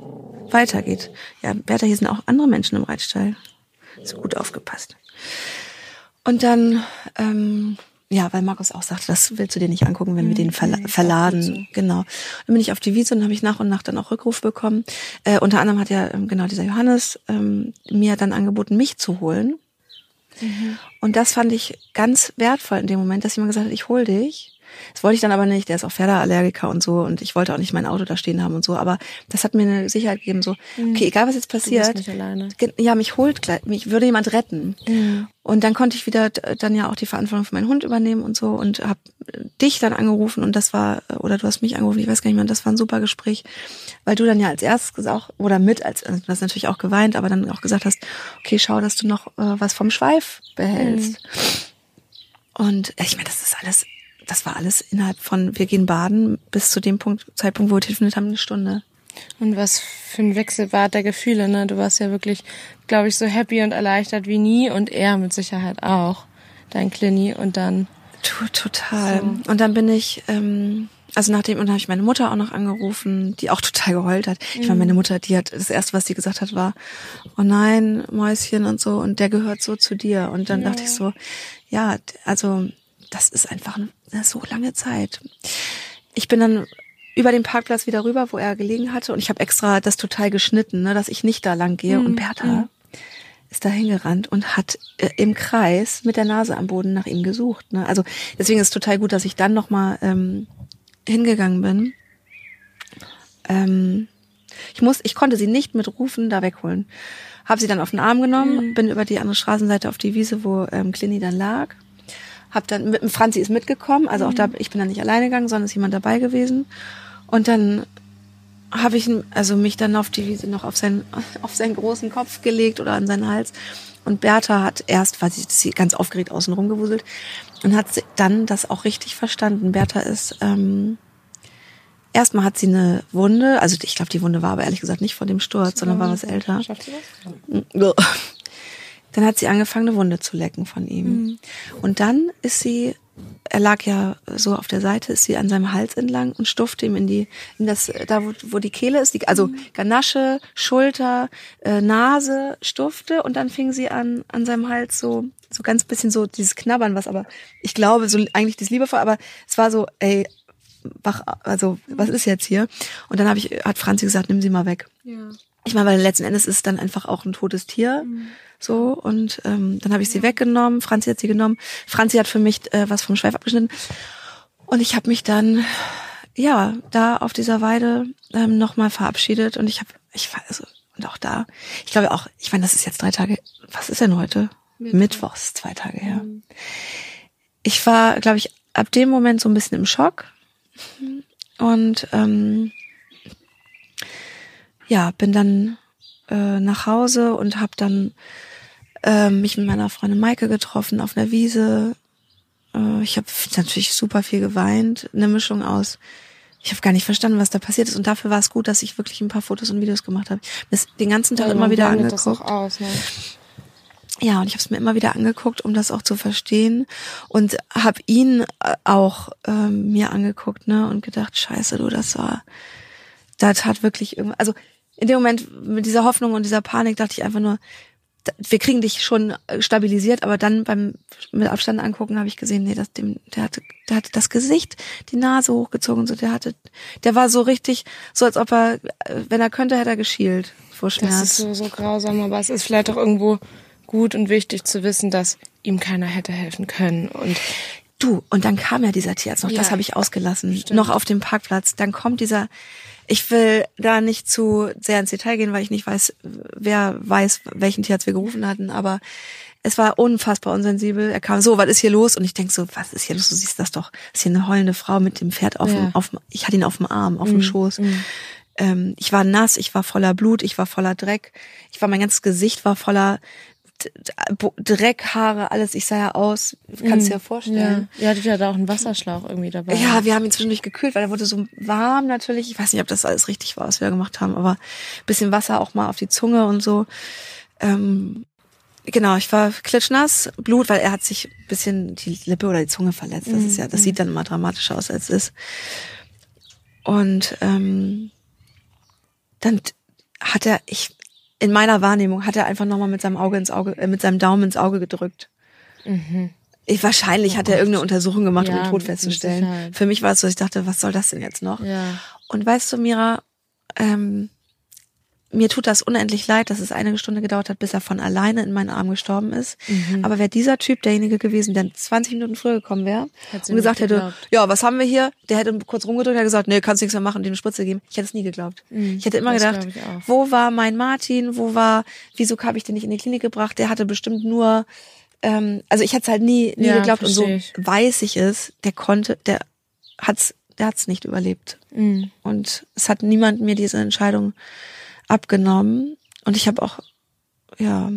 weitergeht. Ja, Bertha, hier sind auch andere Menschen im Reitstall. So gut aufgepasst. Und dann ähm, ja, weil Markus auch sagte, das willst du dir nicht angucken, wenn wir den verla verladen. Genau. Dann bin ich auf die Wiese und habe ich nach und nach dann auch Rückruf bekommen. Äh, unter anderem hat ja ähm, genau dieser Johannes ähm, mir dann angeboten, mich zu holen. Mhm. Und das fand ich ganz wertvoll in dem Moment, dass jemand gesagt hat, ich hol dich. Das wollte ich dann aber nicht, der ist auch Pferdeallergiker und so und ich wollte auch nicht mein Auto da stehen haben und so, aber das hat mir eine Sicherheit gegeben, so, mhm. okay, egal was jetzt passiert, ja, mich holt gleich, mich würde jemand retten. Mhm. Und dann konnte ich wieder dann ja auch die Verantwortung für meinen Hund übernehmen und so und habe dich dann angerufen und das war, oder du hast mich angerufen, ich weiß gar nicht mehr, das war ein super Gespräch, weil du dann ja als erstes gesagt, oder mit, als also du hast natürlich auch geweint, aber dann auch gesagt hast, okay, schau, dass du noch äh, was vom Schweif behältst. Mhm. Und ich meine, das ist alles das war alles innerhalb von, wir gehen baden, bis zu dem Punkt, Zeitpunkt, wo wir telefoniert haben, eine Stunde. Und was für ein Wechselbad der Gefühle, ne? Du warst ja wirklich, glaube ich, so happy und erleichtert wie nie und er mit Sicherheit auch, dein Clini und dann. Total. So. Und dann bin ich, ähm, also nachdem, und dann habe ich meine Mutter auch noch angerufen, die auch total geheult hat. Ich meine, meine mhm. Mutter, die hat, das erste, was sie gesagt hat, war, oh nein, Mäuschen und so, und der gehört so zu dir. Und dann ja. dachte ich so, ja, also das ist einfach eine so lange Zeit. Ich bin dann über den Parkplatz wieder rüber, wo er gelegen hatte und ich habe extra das total geschnitten, ne, dass ich nicht da lang gehe. Mhm. Und Bertha mhm. ist da hingerannt und hat äh, im Kreis mit der Nase am Boden nach ihm gesucht. Ne? Also deswegen ist es total gut, dass ich dann nochmal ähm, hingegangen bin. Ähm, ich muss, ich konnte sie nicht mit Rufen da wegholen. Habe sie dann auf den Arm genommen, mhm. bin über die andere Straßenseite auf die Wiese, wo ähm, Clini dann lag hab dann mit Franzi ist mitgekommen, also auch da mhm. ich bin dann nicht alleine gegangen, sondern ist jemand dabei gewesen. Und dann habe ich also mich dann auf die Wiese noch auf seinen auf seinen großen Kopf gelegt oder an seinen Hals. Und Bertha hat erst, weil sie, sie ganz aufgeregt außen rumgewuselt und hat dann das auch richtig verstanden. Bertha ist ähm, erstmal hat sie eine Wunde, also ich glaube die Wunde war aber ehrlich gesagt nicht vor dem Sturz, sondern war was älter. Schafft sie das? Dann hat sie angefangen, eine Wunde zu lecken von ihm. Mhm. Und dann ist sie, er lag ja so auf der Seite, ist sie an seinem Hals entlang und stufte ihm in die, in das, da wo, wo die Kehle ist, die, also mhm. Ganasche, Schulter, äh, Nase, stufte und dann fing sie an, an seinem Hals so, so ganz bisschen so dieses Knabbern, was aber, ich glaube, so eigentlich das liebevoll, aber es war so, ey, wach, also was ist jetzt hier? Und dann habe ich, hat Franzi gesagt, nimm sie mal weg. Ja. Ich meine, weil letzten Endes ist es dann einfach auch ein totes Tier. Mhm. So, und ähm, dann habe ich sie weggenommen, Franzi hat sie genommen. Franzi hat für mich äh, was vom Schweif abgeschnitten. Und ich habe mich dann, ja, da auf dieser Weide ähm, nochmal verabschiedet. Und ich habe, ich war, also, und auch da, ich glaube auch, ich meine, das ist jetzt drei Tage, was ist denn heute? Mittwoch. Mittwochs, zwei Tage her. Mhm. Ich war, glaube ich, ab dem Moment so ein bisschen im Schock. Und ähm, ja, bin dann äh, nach Hause und habe dann äh, mich mit meiner Freundin Maike getroffen auf einer Wiese. Äh, ich habe natürlich super viel geweint, eine Mischung aus. Ich habe gar nicht verstanden, was da passiert ist und dafür war es gut, dass ich wirklich ein paar Fotos und Videos gemacht habe. Das den ganzen Tag ja, immer wieder angeguckt. Aus, ne? Ja, und ich habe es mir immer wieder angeguckt, um das auch zu verstehen und habe ihn äh, auch ähm, mir angeguckt, ne, und gedacht, Scheiße, du, das war, das hat wirklich irgendwie, also in dem Moment mit dieser Hoffnung und dieser Panik dachte ich einfach nur, wir kriegen dich schon äh, stabilisiert, aber dann beim mit Abstand angucken habe ich gesehen, nee, das dem der hatte der hatte das Gesicht, die Nase hochgezogen so der hatte der war so richtig so als ob er äh, wenn er könnte, hätte er geschielt vor Schmerz. Das ist so so grausam, aber es ist vielleicht auch irgendwo gut und wichtig zu wissen, dass ihm keiner hätte helfen können und du und dann kam ja dieser Tierarzt noch, ja, das habe ich ausgelassen, stimmt. noch auf dem Parkplatz, dann kommt dieser ich will da nicht zu sehr ins Detail gehen, weil ich nicht weiß, wer weiß, welchen Tierarzt wir gerufen hatten, aber es war unfassbar unsensibel. Er kam so, was ist hier los? Und ich denk so, was ist hier los? Du siehst das doch. Das ist hier eine heulende Frau mit dem Pferd auf, ja. dem, auf ich hatte ihn auf dem Arm, auf dem mm, Schoß. Mm. Ähm, ich war nass, ich war voller Blut, ich war voller Dreck. Ich war, mein ganzes Gesicht war voller Dreck, Haare, alles. Ich sah ja aus, kannst dir ja mhm. vorstellen. Ja, ihr hattet ja da auch einen Wasserschlauch irgendwie dabei. Ja, wir haben ihn zwischendurch gekühlt, weil er wurde so warm natürlich. Ich weiß nicht, ob das alles richtig war, was wir gemacht haben, aber bisschen Wasser auch mal auf die Zunge und so. Ähm, genau, ich war klitschnass, Blut, weil er hat sich bisschen die Lippe oder die Zunge verletzt. Das ist ja, das mhm. sieht dann immer dramatischer aus, als es ist. Und ähm, dann hat er, ich in meiner Wahrnehmung hat er einfach nochmal mit seinem Auge ins Auge, äh, mit seinem Daumen ins Auge gedrückt. Mhm. Ich, wahrscheinlich oh hat er irgendeine Untersuchung gemacht, ja, um den Tod festzustellen. Für mich war es so, ich dachte, was soll das denn jetzt noch? Ja. Und weißt du, Mira, ähm, mir tut das unendlich leid, dass es eine Stunde gedauert hat, bis er von alleine in meinen Arm gestorben ist. Mhm. Aber wäre dieser Typ derjenige gewesen, der 20 Minuten früher gekommen wäre und gesagt hätte, ja, was haben wir hier? Der hätte kurz rumgedrückt und gesagt, nee, kannst nichts mehr machen, dem Spritze geben. Ich hätte es nie geglaubt. Mhm. Ich hätte immer gedacht, wo war mein Martin? Wo war, wieso habe ich den nicht in die Klinik gebracht? Der hatte bestimmt nur, ähm, also ich hätte es halt nie, nie ja, geglaubt und so ich. weiß ich es. Der konnte, der hat's, der hat's nicht überlebt. Mhm. Und es hat niemand mir diese Entscheidung abgenommen und ich habe auch, ja,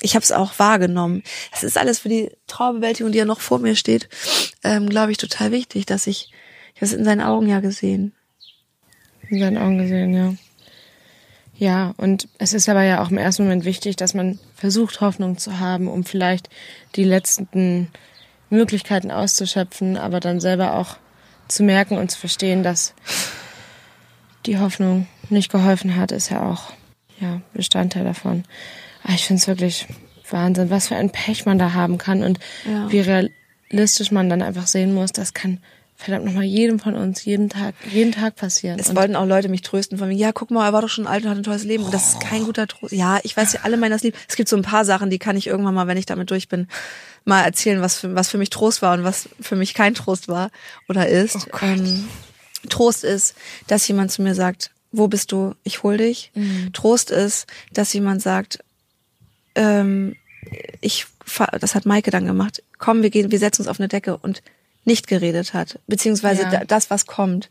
ich habe es auch wahrgenommen. Es ist alles für die Trauerbewältigung, die ja noch vor mir steht, ähm, glaube ich, total wichtig, dass ich, ich habe es in seinen Augen ja gesehen. In seinen Augen gesehen, ja. Ja, und es ist aber ja auch im ersten Moment wichtig, dass man versucht, Hoffnung zu haben, um vielleicht die letzten Möglichkeiten auszuschöpfen, aber dann selber auch zu merken und zu verstehen, dass die Hoffnung nicht geholfen hat, ist ja auch ja, Bestandteil davon. Aber ah, ich finde es wirklich Wahnsinn, was für ein Pech man da haben kann und ja. wie realistisch man dann einfach sehen muss, das kann verdammt nochmal jedem von uns jeden Tag, jeden Tag passieren. Es und wollten auch Leute mich trösten von mir, ja, guck mal, er war doch schon alt und hat ein tolles Leben. Und das ist kein guter Trost. Ja, ich weiß ja alle meiner Lieb. Es gibt so ein paar Sachen, die kann ich irgendwann mal, wenn ich damit durch bin, mal erzählen, was für, was für mich Trost war und was für mich kein Trost war oder ist. Oh ähm, Trost ist, dass jemand zu mir sagt, wo bist du? Ich hol dich. Mhm. Trost ist, dass jemand sagt, ähm, ich, das hat Maike dann gemacht. Komm, wir gehen, wir setzen uns auf eine Decke und nicht geredet hat, beziehungsweise ja. das, was kommt.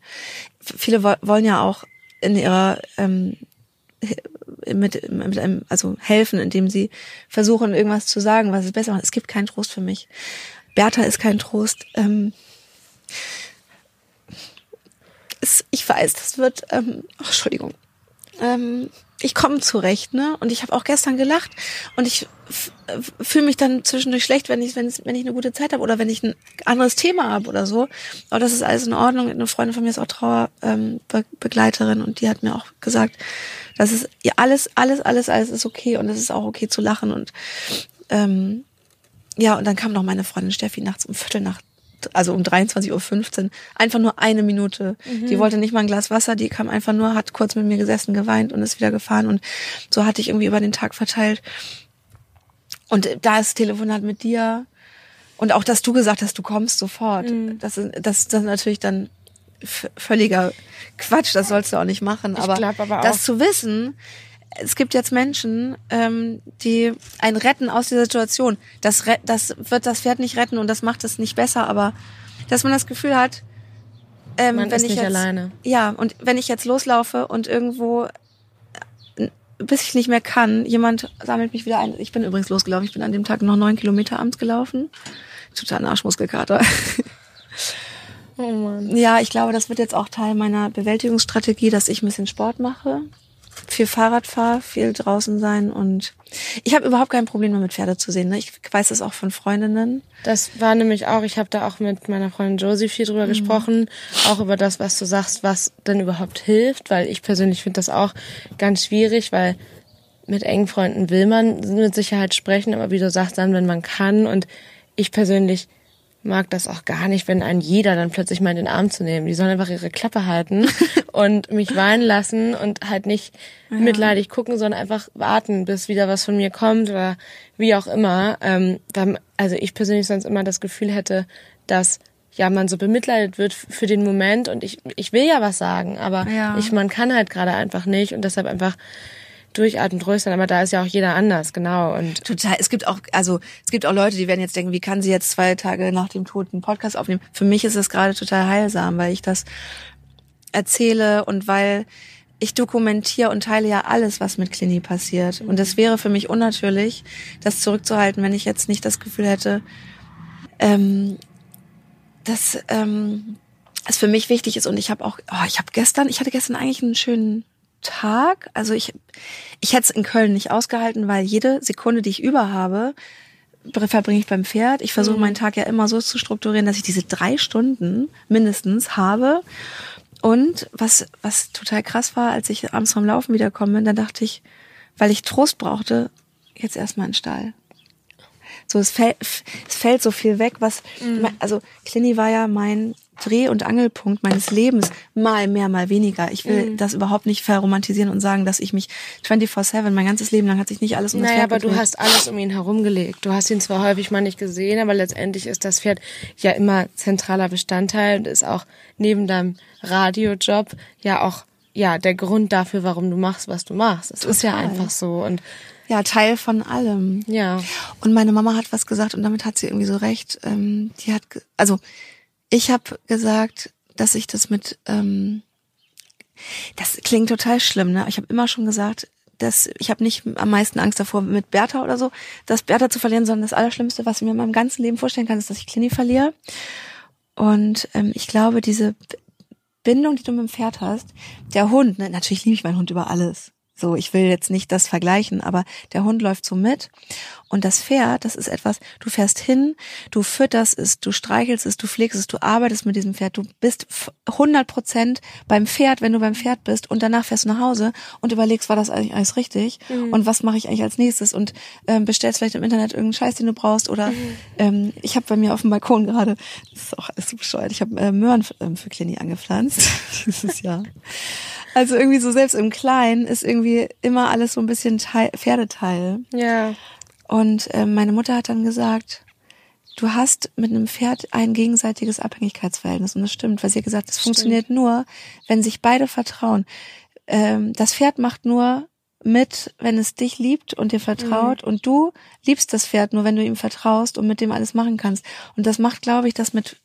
Viele wollen ja auch in ihrer ähm, mit, mit einem, also helfen, indem sie versuchen, irgendwas zu sagen, was es besser macht. Es gibt keinen Trost für mich. Bertha ist kein Trost. Ähm, es, ich weiß, das wird, ähm, oh, Entschuldigung, ähm, ich komme zurecht, ne? Und ich habe auch gestern gelacht und ich fühle mich dann zwischendurch schlecht, wenn ich, wenn, wenn ich eine gute Zeit habe oder wenn ich ein anderes Thema habe oder so. Aber das ist alles in Ordnung. Eine Freundin von mir ist auch Trauerbegleiterin ähm, und die hat mir auch gesagt, das ist ja alles, alles, alles, alles ist okay und es ist auch okay zu lachen und ähm, ja, und dann kam noch meine Freundin Steffi nachts um Viertel nach also um 23.15 Uhr, einfach nur eine Minute. Mhm. Die wollte nicht mal ein Glas Wasser, die kam einfach nur, hat kurz mit mir gesessen, geweint und ist wieder gefahren. Und so hatte ich irgendwie über den Tag verteilt. Und da ist Telefonat mit dir. Und auch, dass du gesagt hast, du kommst sofort. Mhm. Das, ist, das, das ist natürlich dann völliger Quatsch, das sollst du auch nicht machen. Aber, aber das zu wissen, es gibt jetzt Menschen, ähm, die einen retten aus dieser Situation. Das, das wird das Pferd nicht retten und das macht es nicht besser, aber dass man das Gefühl hat, ähm, man wenn ist ich nicht jetzt, alleine. Ja, und wenn ich jetzt loslaufe und irgendwo bis ich nicht mehr kann, jemand sammelt mich wieder ein. Ich bin übrigens losgelaufen. Ich bin an dem Tag noch neun Kilometer abends gelaufen. Total Arschmuskelkater. Oh Mann. Ja, ich glaube, das wird jetzt auch Teil meiner Bewältigungsstrategie, dass ich ein bisschen Sport mache viel Fahrrad fahre, viel draußen sein und ich habe überhaupt kein Problem damit Pferde zu sehen. Ne? Ich weiß das auch von Freundinnen. Das war nämlich auch, ich habe da auch mit meiner Freundin Josie viel drüber mhm. gesprochen, auch über das, was du sagst, was denn überhaupt hilft, weil ich persönlich finde das auch ganz schwierig, weil mit engen Freunden will man mit Sicherheit sprechen, aber wie du sagst, dann, wenn man kann und ich persönlich mag das auch gar nicht, wenn ein jeder dann plötzlich mal in den Arm zu nehmen. Die sollen einfach ihre Klappe halten und mich weinen lassen und halt nicht ja. mitleidig gucken, sondern einfach warten, bis wieder was von mir kommt oder wie auch immer. Ähm, dann, also ich persönlich sonst immer das Gefühl hätte, dass ja man so bemitleidet wird für den Moment und ich ich will ja was sagen, aber ja. ich man kann halt gerade einfach nicht und deshalb einfach durchatmen, trösten, aber da ist ja auch jeder anders, genau. Und Total. Es gibt auch, also es gibt auch Leute, die werden jetzt denken, wie kann sie jetzt zwei Tage nach dem Tod einen Podcast aufnehmen? Für mich ist es gerade total heilsam, weil ich das erzähle und weil ich dokumentiere und teile ja alles, was mit Clini passiert. Und es wäre für mich unnatürlich, das zurückzuhalten, wenn ich jetzt nicht das Gefühl hätte, ähm, dass ähm, es für mich wichtig ist. Und ich habe auch, oh, ich habe gestern, ich hatte gestern eigentlich einen schönen Tag, also ich, ich hätte es in Köln nicht ausgehalten, weil jede Sekunde, die ich über habe, verbringe ich beim Pferd. Ich versuche mhm. meinen Tag ja immer so zu strukturieren, dass ich diese drei Stunden mindestens habe. Und was, was total krass war, als ich abends vom Laufen wiederkomme, dann dachte ich, weil ich Trost brauchte, jetzt erstmal in Stall. So, es fällt, es fällt so viel weg, was, mhm. also Clini war ja mein Dreh- und Angelpunkt meines Lebens. Mal mehr, mal weniger. Ich will mhm. das überhaupt nicht verromantisieren und sagen, dass ich mich 24-7, mein ganzes Leben lang hat sich nicht alles um das naja, Pferd aber gedreht. du hast alles um ihn herumgelegt. Du hast ihn zwar häufig mal nicht gesehen, aber letztendlich ist das Pferd ja immer zentraler Bestandteil und ist auch neben deinem Radiojob ja auch ja der Grund dafür, warum du machst, was du machst. Es ist ja einfach so und ja, Teil von allem. Ja. Und meine Mama hat was gesagt und damit hat sie irgendwie so recht. Ähm, die hat, also ich habe gesagt, dass ich das mit, ähm, das klingt total schlimm, ne? Ich habe immer schon gesagt, dass ich habe nicht am meisten Angst davor, mit Bertha oder so, das Bertha zu verlieren, sondern das Allerschlimmste, was ich mir in meinem ganzen Leben vorstellen kann, ist, dass ich Clini verliere. Und ähm, ich glaube, diese Bindung, die du mit dem Pferd hast, der Hund, ne, natürlich liebe ich meinen Hund über alles. So, ich will jetzt nicht das vergleichen, aber der Hund läuft so mit und das Pferd, das ist etwas, du fährst hin, du fütterst es, du streichelst es, du pflegst es, du arbeitest mit diesem Pferd, du bist 100 Prozent beim Pferd, wenn du beim Pferd bist und danach fährst du nach Hause und überlegst, war das eigentlich alles richtig mhm. und was mache ich eigentlich als nächstes und ähm, bestellst vielleicht im Internet irgendeinen Scheiß, den du brauchst oder mhm. ähm, ich habe bei mir auf dem Balkon gerade, das ist auch alles so bescheuert, ich habe äh, Möhren für, ähm, für Clini angepflanzt dieses Jahr. Also irgendwie so selbst im Kleinen ist irgendwie immer alles so ein bisschen Teil, Pferdeteil. Ja. Und äh, meine Mutter hat dann gesagt, du hast mit einem Pferd ein gegenseitiges Abhängigkeitsverhältnis. Und das stimmt, weil sie hat gesagt, es funktioniert nur, wenn sich beide vertrauen. Ähm, das Pferd macht nur mit, wenn es dich liebt und dir vertraut. Mhm. Und du liebst das Pferd nur, wenn du ihm vertraust und mit dem alles machen kannst. Und das macht, glaube ich, das mit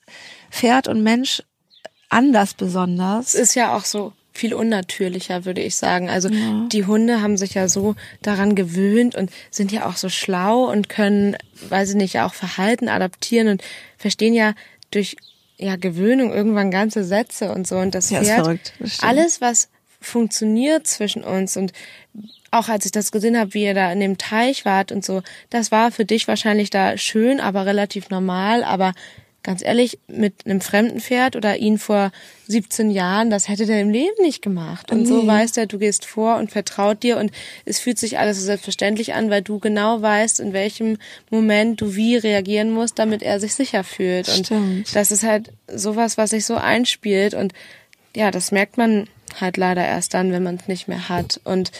Pferd und Mensch anders besonders. Es ist ja auch so viel unnatürlicher, würde ich sagen. Also ja. die Hunde haben sich ja so daran gewöhnt und sind ja auch so schlau und können, weiß ich nicht, auch Verhalten adaptieren und verstehen ja durch ja Gewöhnung irgendwann ganze Sätze und so und das ja, Pferd, verrückt, alles was funktioniert zwischen uns und auch als ich das gesehen habe, wie ihr da in dem Teich wart und so, das war für dich wahrscheinlich da schön, aber relativ normal, aber ganz ehrlich, mit einem fremden Pferd oder ihn vor 17 Jahren, das hätte der im Leben nicht gemacht. Und nee. so weiß er, du gehst vor und vertraut dir und es fühlt sich alles so selbstverständlich an, weil du genau weißt, in welchem Moment du wie reagieren musst, damit er sich sicher fühlt. Und Stimmt. das ist halt sowas, was sich so einspielt und ja, das merkt man halt leider erst dann, wenn man es nicht mehr hat. Und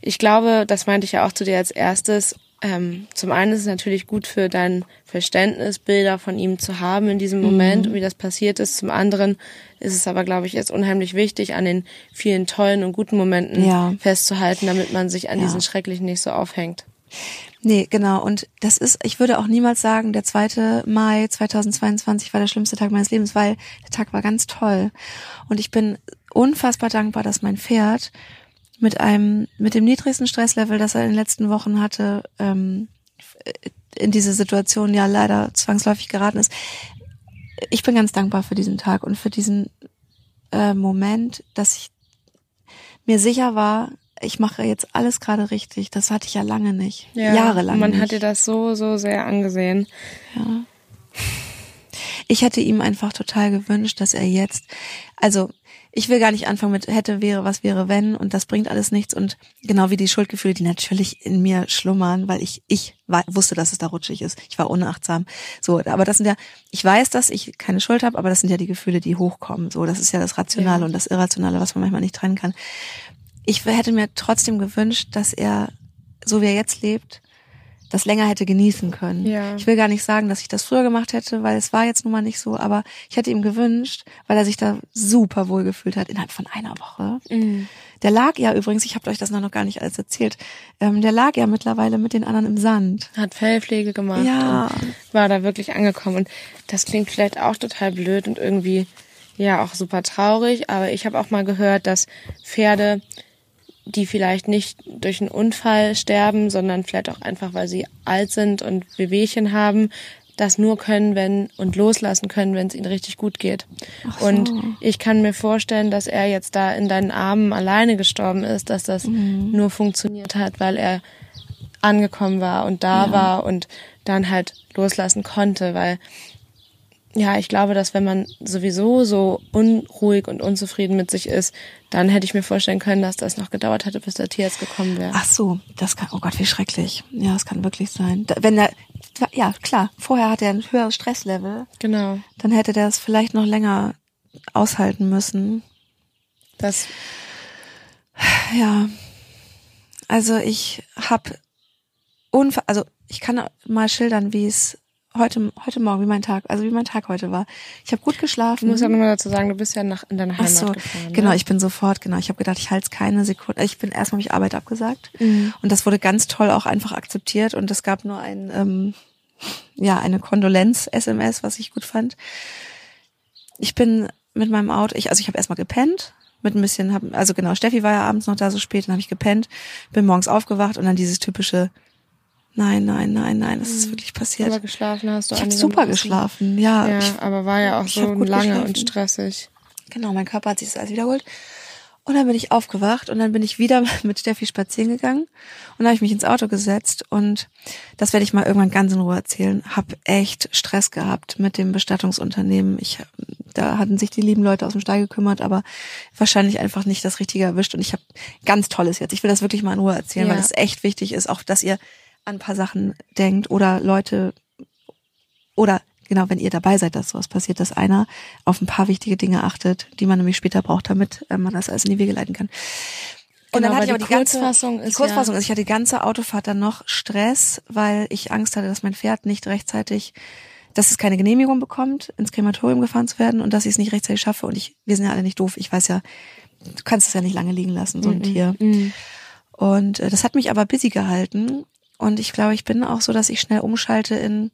ich glaube, das meinte ich ja auch zu dir als erstes, ähm, zum einen ist es natürlich gut für dein Verständnis, Bilder von ihm zu haben in diesem Moment, mhm. wie das passiert ist. Zum anderen ist es aber, glaube ich, jetzt unheimlich wichtig, an den vielen tollen und guten Momenten ja. festzuhalten, damit man sich an ja. diesen schrecklichen nicht so aufhängt. Nee, genau. Und das ist, ich würde auch niemals sagen, der 2. Mai 2022 war der schlimmste Tag meines Lebens, weil der Tag war ganz toll. Und ich bin unfassbar dankbar, dass mein Pferd mit einem, mit dem niedrigsten Stresslevel, das er in den letzten Wochen hatte, ähm, in diese Situation ja leider zwangsläufig geraten ist. Ich bin ganz dankbar für diesen Tag und für diesen äh, Moment, dass ich mir sicher war, ich mache jetzt alles gerade richtig. Das hatte ich ja lange nicht. Ja, Jahrelang. Man nicht. hat dir das so, so sehr angesehen. Ja. Ich hätte ihm einfach total gewünscht, dass er jetzt, also ich will gar nicht anfangen mit hätte, wäre, was wäre, wenn und das bringt alles nichts und genau wie die Schuldgefühle, die natürlich in mir schlummern, weil ich, ich war, wusste, dass es da rutschig ist. Ich war unachtsam. So, aber das sind ja, ich weiß, dass ich keine Schuld habe, aber das sind ja die Gefühle, die hochkommen. So, das ist ja das Rationale ja. und das Irrationale, was man manchmal nicht trennen kann. Ich hätte mir trotzdem gewünscht, dass er, so wie er jetzt lebt, das länger hätte genießen können. Ja. Ich will gar nicht sagen, dass ich das früher gemacht hätte, weil es war jetzt nun mal nicht so, aber ich hätte ihm gewünscht, weil er sich da super wohl gefühlt hat innerhalb von einer Woche. Mhm. Der lag ja übrigens, ich habe euch das noch gar nicht alles erzählt, ähm, der lag ja mittlerweile mit den anderen im Sand. Hat Fellpflege gemacht ja. und war da wirklich angekommen. Und das klingt vielleicht auch total blöd und irgendwie ja auch super traurig, aber ich habe auch mal gehört, dass Pferde die vielleicht nicht durch einen Unfall sterben, sondern vielleicht auch einfach, weil sie alt sind und Wehwehchen haben, das nur können, wenn und loslassen können, wenn es ihnen richtig gut geht. So. Und ich kann mir vorstellen, dass er jetzt da in deinen Armen alleine gestorben ist, dass das mhm. nur funktioniert hat, weil er angekommen war und da ja. war und dann halt loslassen konnte, weil ja, ich glaube, dass wenn man sowieso so unruhig und unzufrieden mit sich ist, dann hätte ich mir vorstellen können, dass das noch gedauert hätte, bis der Tierarzt gekommen wäre. Ach so, das kann, oh Gott, wie schrecklich. Ja, das kann wirklich sein. Wenn er, ja, klar, vorher hat er ein höheres Stresslevel. Genau. Dann hätte der es vielleicht noch länger aushalten müssen. Das, ja. Also ich habe, unver also ich kann mal schildern, wie es heute, heute Morgen, wie mein Tag, also wie mein Tag heute war. Ich habe gut geschlafen. Ich muss ja nochmal dazu sagen, du bist ja nach, in deine Heimat Ach so, gefahren. genau, ne? ich bin sofort, genau. Ich habe gedacht, ich halte es keine Sekunde. Ich bin erstmal habe ich Arbeit abgesagt und das wurde ganz toll auch einfach akzeptiert und es gab nur ein, ähm, ja, eine Kondolenz-SMS, was ich gut fand. Ich bin mit meinem Auto, ich, also ich habe erstmal gepennt, mit ein bisschen, hab, also genau, Steffi war ja abends noch da so spät, dann habe ich gepennt, bin morgens aufgewacht und dann dieses typische, nein, nein, nein, nein, das ist wirklich passiert. Aber geschlafen hast du Ich habe super geschlafen, ja. Ja, Ich, aber war ja auch so lange geschlafen. und stressig. genau, mein Körper hat sich das alles wiederholt. Und dann bin ich aufgewacht und dann bin ich wieder mit Steffi spazieren gegangen und dann habe ich mich ins Auto gesetzt und das werde ich mal irgendwann ganz in Ruhe erzählen. Hab echt Stress gehabt mit dem Bestattungsunternehmen. Ich da hatten sich die lieben Leute aus dem Stall gekümmert, aber wahrscheinlich einfach nicht das Richtige erwischt und ich habe ganz tolles jetzt. Ich will das wirklich mal in Ruhe erzählen, Ja. weil es echt wichtig ist, auch dass ihr an ein paar Sachen denkt oder Leute oder genau, wenn ihr dabei seid, dass sowas passiert, dass einer auf ein paar wichtige Dinge achtet, die man nämlich später braucht, damit äh, man das alles in die Wege leiten kann. Und Genau, dann hatte ich aber die die ganze Kurzfassung die ist Kurzfassung ja- ist, ich hatte die ganze Autofahrt dann noch Stress, weil ich Angst hatte, dass mein Pferd nicht rechtzeitig, dass es keine Genehmigung bekommt, ins Krematorium gefahren zu werden und dass ich es nicht rechtzeitig schaffe. Und ich, wir sind ja alle nicht doof. Ich weiß ja, du kannst es ja nicht lange liegen lassen, so ein Tier. Und äh, das hat mich aber busy gehalten. Und ich glaube, ich bin auch so, dass ich schnell umschalte in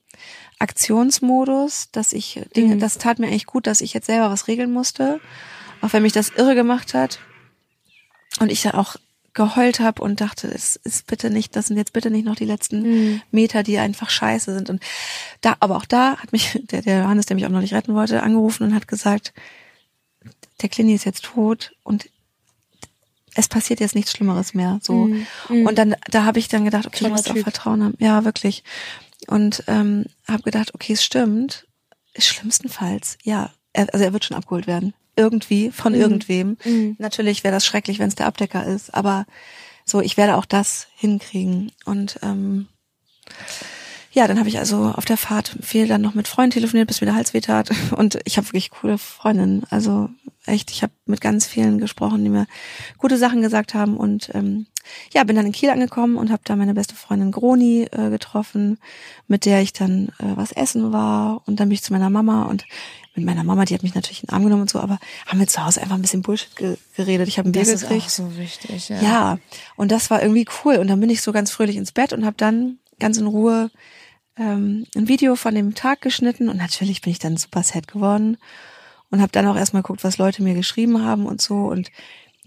Aktionsmodus, dass ich Dinge, das tat mir eigentlich gut, dass ich jetzt selber was regeln musste, auch wenn mich das irre gemacht hat. Und ich dann auch geheult habe und dachte, es ist bitte nicht, das sind jetzt bitte nicht noch die letzten Meter, die einfach scheiße sind. Und da, aber auch da hat mich der, der Johannes, der mich auch noch nicht retten wollte, angerufen und hat gesagt, der Klini ist jetzt tot und es passiert jetzt nichts Schlimmeres mehr. So. Und dann, da habe ich dann gedacht, okay, ich Toller muss auch Typ. Vertrauen haben. Ja, wirklich. Und ähm, habe gedacht, okay, es stimmt. Schlimmstenfalls, ja. Er, also er wird schon abgeholt werden. Irgendwie, von irgendwem. Natürlich wäre das schrecklich, wenn es der Abdecker ist, aber so, ich werde auch das hinkriegen. Und ähm, ja, dann habe ich also auf der Fahrt viel dann noch mit Freunden telefoniert, bis mir der Hals weh tat. Und ich habe wirklich coole Freundinnen. Also echt, ich habe mit ganz vielen gesprochen, die mir gute Sachen gesagt haben. Und ähm, ja, bin dann in Kiel angekommen und habe da meine beste Freundin Groni äh, getroffen, mit der ich dann äh, was essen war. Und dann bin ich zu meiner Mama und mit meiner Mama, die hat mich natürlich in den Arm genommen und so, aber haben wir zu Hause einfach ein bisschen Bullshit ge geredet. Ich habe ein Bier Das ist gekriegt. auch so wichtig, ja. Ja, und das war irgendwie cool. Und dann bin ich so ganz fröhlich ins Bett und habe dann ganz in Ruhe ähm, ein Video von dem Tag geschnitten. Und natürlich bin ich dann super sad geworden und habe dann auch erstmal geguckt, was Leute mir geschrieben haben und so. Und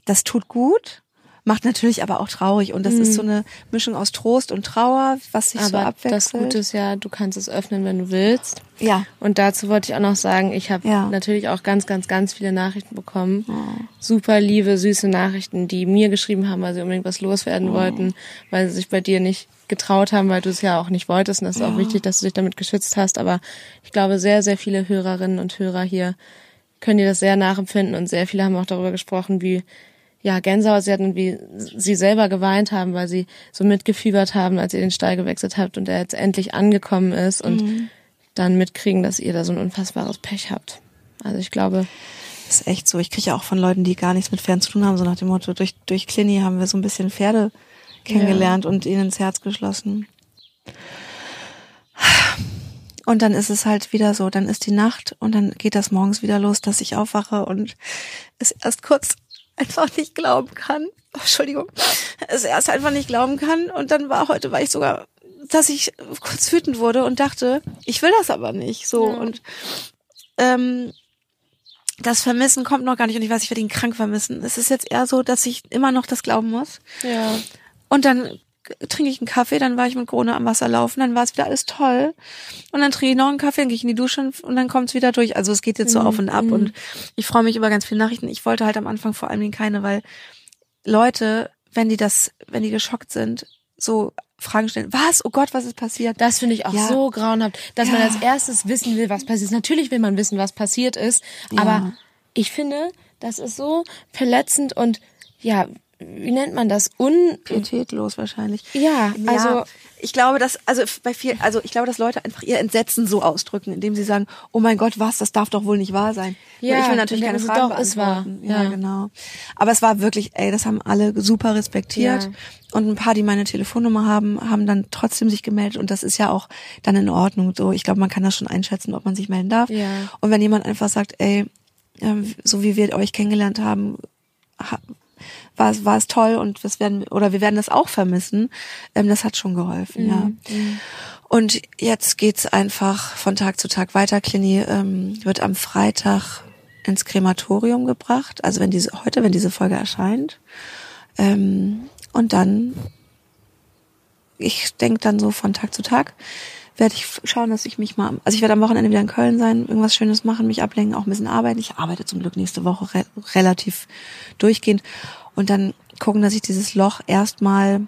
das tut gut, macht natürlich aber auch traurig. Und das ist so eine Mischung aus Trost und Trauer, was sich so Aber abwechselt. das Gute ist ja, du kannst es öffnen, wenn du willst. Ja. Und dazu wollte ich auch noch sagen, ich habe Ja. natürlich auch ganz, ganz, ganz viele Nachrichten bekommen. Super liebe, süße Nachrichten, die mir geschrieben haben, weil sie unbedingt was loswerden wollten, weil sie sich bei dir nicht getraut haben, weil du es ja auch nicht wolltest. Und das ist auch wichtig, dass du dich damit geschützt hast. Aber ich glaube, sehr, sehr viele Hörerinnen und Hörer hier können dir das sehr nachempfinden und sehr viele haben auch darüber gesprochen, wie ja, Gänsehaut sie hatten wie sie selber geweint haben, weil sie so mitgefiebert haben, als ihr den Stall gewechselt habt und er jetzt endlich angekommen ist und dann mitkriegen, dass ihr da so ein unfassbares Pech habt. Also ich glaube, Das ist echt so. Ich kriege ja auch von Leuten, die gar nichts mit Pferden zu tun haben, so nach dem Motto, durch, durch Clini haben wir so ein bisschen Pferde kennengelernt und ihnen ins Herz geschlossen. Und dann ist es halt wieder so, dann ist die Nacht und dann geht das morgens wieder los, dass ich aufwache und es erst kurz einfach nicht glauben kann. Oh, Entschuldigung. Es erst einfach nicht glauben kann und dann war heute war ich sogar, dass ich kurz wütend wurde und dachte, ich will das aber nicht so und ähm, das Vermissen kommt noch gar nicht und ich weiß, ich werde ihn krank vermissen. Es ist jetzt eher so, dass ich immer noch das glauben muss. ja, Und dann trinke ich einen Kaffee, dann war ich mit Krone am Wasser laufen, dann war es wieder alles toll. Und dann trinke ich noch einen Kaffee, dann gehe ich in die Dusche und- dann kommt es wieder durch. Also es geht jetzt so auf und ab und ich freue mich über ganz viele Nachrichten. Ich wollte halt am Anfang vor allen Dingen keine, weil Leute, wenn die das, wenn die geschockt sind, so Fragen stellen. Was? Oh Gott, was ist passiert? Das finde ich auch Ja. so grauenhaft, dass man Ja. als erstes wissen will, was passiert ist. Natürlich will man wissen, was passiert ist, aber ich finde, das ist so verletzend und ja, wie nennt man das? Un pietätlos wahrscheinlich. Ja, also- ich glaube, dass also bei viel, also ich glaube, dass Leute einfach ihr Entsetzen so ausdrücken, indem sie sagen, oh mein Gott, was, das darf doch wohl nicht wahr sein. Ja, ich will natürlich keine Fragen doch, es war. beantworten. Ja, Ja. genau. Aber es war wirklich, ey, das haben alle super respektiert Ja. und ein paar, die meine Telefonnummer haben, haben dann trotzdem sich gemeldet und das ist ja auch dann in Ordnung. So, ich glaube, man kann das schon einschätzen, ob man sich melden darf. Ja. Und wenn jemand einfach sagt, ey, ähm, so wie wir euch kennengelernt haben, ha- war es, war es toll und das werden, oder wir werden das auch vermissen. Ähm, das hat schon geholfen, ja. Und jetzt geht's einfach von Tag zu Tag weiter. Clini ähm, wird am Freitag ins Krematorium gebracht, also wenn diese, heute, wenn diese Folge erscheint. Ähm, und dann, ich denke dann so von Tag zu Tag, werde ich schauen, dass ich mich mal, also ich werde am Wochenende wieder in Köln sein, irgendwas Schönes machen, mich ablenken, auch ein bisschen arbeiten. Ich arbeite zum Glück nächste Woche re relativ durchgehend und dann gucken, dass ich dieses Loch erstmal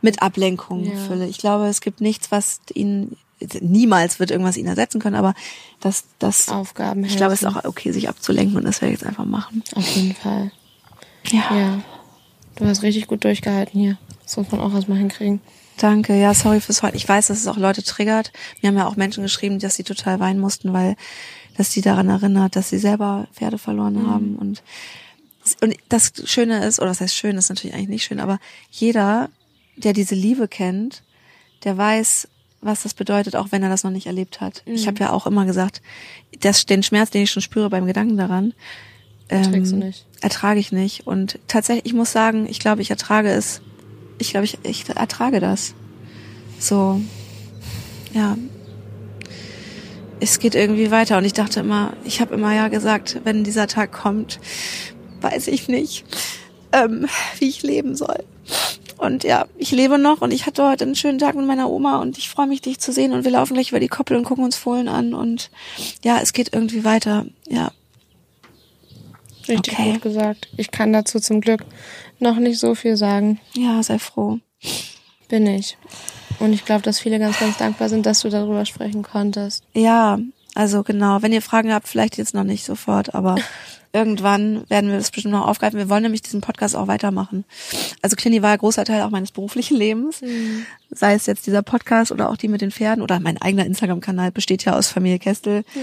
mit Ablenkung Ja. fülle. Ich glaube, es gibt nichts, was ihn niemals wird irgendwas ihn ersetzen können, aber das, das, Aufgaben ich glaube, es ist auch okay, sich abzulenken und das werde ich jetzt einfach machen. Auf jeden Fall. Ja. Ja. Du hast richtig gut durchgehalten hier. Das muss man auch erstmal hinkriegen. Danke, ja, sorry fürs Heulen. Ich weiß, dass es auch Leute triggert. Mir haben ja auch Menschen geschrieben, dass sie total weinen mussten, weil das sie daran erinnert, dass sie selber Pferde verloren haben. Und, und das Schöne ist, oder was heißt schön, ist natürlich eigentlich nicht schön, aber jeder, der diese Liebe kennt, der weiß, was das bedeutet, auch wenn er das noch nicht erlebt hat. Ich habe ja auch immer gesagt, das, den Schmerz, den ich schon spüre beim Gedanken daran, ähm. Ertrage ich nicht. Und tatsächlich, ich muss sagen, ich glaube, ich ertrage es. Ich glaube, ich, ich ertrage das. So, ja. Es geht irgendwie weiter. Und ich dachte immer, ich habe immer ja gesagt, wenn dieser Tag kommt, weiß ich nicht, ähm, wie ich leben soll. Und ja, ich lebe noch und ich hatte heute einen schönen Tag mit meiner Oma und ich freue mich, dich zu sehen und wir laufen gleich über die Koppel und gucken uns Fohlen an und ja, es geht irgendwie weiter. Ja, Richtig Okay. gut gesagt. Ich kann dazu zum Glück noch nicht so viel sagen. ja, sei froh. Bin ich. Und ich glaube, dass viele ganz, ganz dankbar sind, dass du darüber sprechen konntest. Ja, also genau. Wenn ihr Fragen habt, vielleicht jetzt noch nicht sofort, aber irgendwann werden wir das bestimmt noch aufgreifen. Wir wollen nämlich diesen Podcast auch weitermachen. Also Clini war ja großer Teil auch meines beruflichen Lebens. Sei es jetzt dieser Podcast oder auch die mit den Pferden oder mein eigener Instagram-Kanal besteht ja aus Familie Kestel.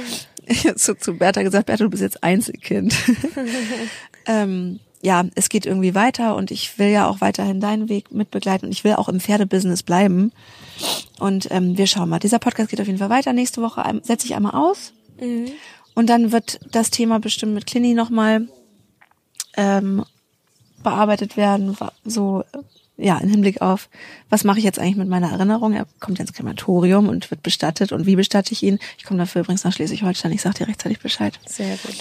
Ich habe zu, zu Bertha gesagt, Bertha, du bist jetzt Einzelkind. ähm, ja, es geht irgendwie weiter und ich will ja auch weiterhin deinen Weg mitbegleiten und ich will auch im Pferdebusiness bleiben. Und ähm, wir schauen mal. Dieser Podcast geht auf jeden Fall weiter. Nächste Woche setze ich einmal aus. Und dann wird das Thema bestimmt mit Clini nochmal ähm, bearbeitet werden. So, ja, im Hinblick auf, was mache ich jetzt eigentlich mit meiner Erinnerung? Er kommt ja ins Krematorium und wird bestattet. Und wie bestatte ich ihn? Ich komme dafür übrigens nach Schleswig-Holstein. Ich sage dir rechtzeitig Bescheid. Sehr gut.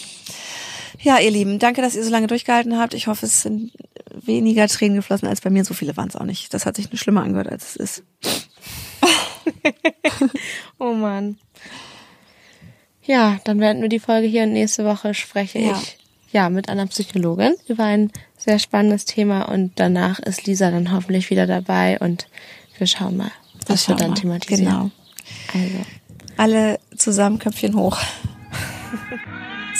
Ja, ihr Lieben, danke, dass ihr so lange durchgehalten habt. Ich hoffe, es sind weniger Tränen geflossen als bei mir. So viele waren es auch nicht. Das hat sich nur schlimmer angehört, als es ist. Oh Mann. Ja, dann beenden wir die Folge hier und nächste Woche spreche Ja. ich ja mit einer Psychologin über ein sehr spannendes Thema und danach ist Lisa dann hoffentlich wieder dabei und wir schauen mal, was wir schauen dann wir. thematisieren. Genau. Also, Alle zusammen Köpfchen hoch.